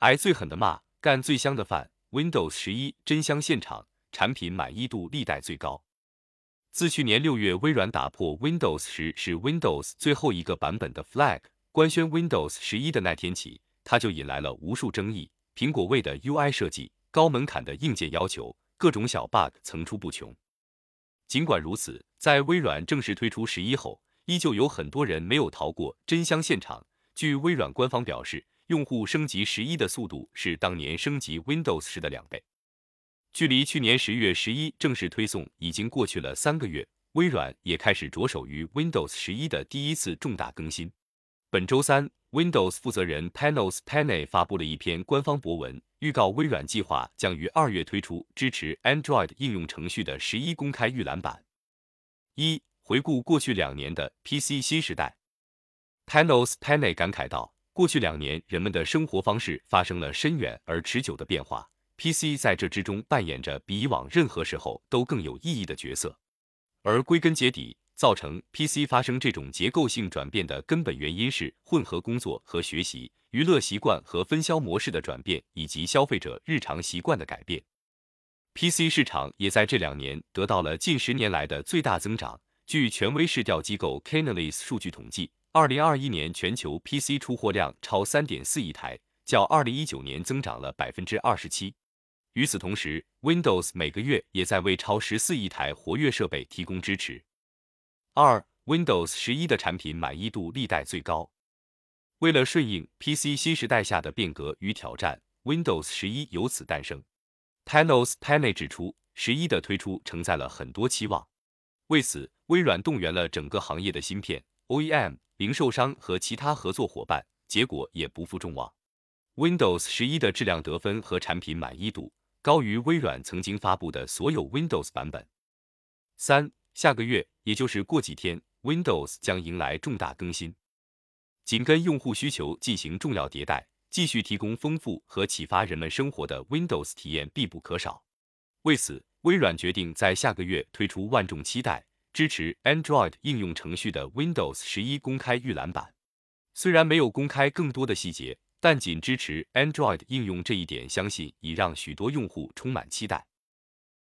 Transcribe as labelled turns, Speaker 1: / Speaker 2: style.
Speaker 1: 挨最狠的骂，干最香的饭。Windows 十一真香现场，产品满意度历代最高。自去年六月微软打破 Windows 十是 Windows 最后一个版本的 flag，官宣 Windows 十一的那天起，它就引来了无数争议。苹果为的 UI 设计、高门槛的硬件要求、各种小 bug 层出不穷。尽管如此，在微软正式推出十一后，依旧有很多人没有逃过真香现场。据微软官方表示，用户升级十一的速度是当年升级 Windows 十的两倍。距离去年十月十一正式推送已经过去了三个月，微软也开始着手于 Windows 十一的第一次重大更新。本周三，Windows 负责人 Panos Panay 发布了一篇官方博文，预告微软计划将于二月推出支持 Android 应用程序的十一公开预览版。一、回顾过去两年的 PC 新时代，Panos Panay 感慨道：“过去两年，人们的生活方式发生了深远而持久的变化。” PC 在这之中扮演着比以往任何时候都更有意义的角色，而归根结底，造成 PC 发生这种结构性转变的根本原因是混合工作和学习、娱乐习惯和分销模式的转变，以及消费者日常习惯的改变。PC 市场也在这两年得到了近十年来的最大增长。据权威市调机构 Canalys 数据统计，二零二一年全球 PC 出货量超三点四亿台，较二零一九年增长了百分之二十七。与此同时，Windows 每个月也在为超十四亿台活跃设备提供支持。二，Windows 十一的产品满意度历代最高。为了顺应 PC 新时代下的变革与挑战，Windows 十一由此诞生。Panos Panay 指出，十一的推出承载了很多期望。为此，微软动员了整个行业的芯片 OEM、零售商和其他合作伙伴，结果也不负众望。Windows 十一的质量得分和产品满意度。高于微软曾经发布的所有 Windows 版本。三，下个月，也就是过几天，Windows 将迎来重大更新，紧跟用户需求进行重要迭代，继续提供丰富和启发人们生活的 Windows 体验必不可少。为此，微软决定在下个月推出万众期待、支持 Android 应用程序的 Windows 十一公开预览版。虽然没有公开更多的细节。但仅支持 Android 应用这一点，相信已让许多用户充满期待。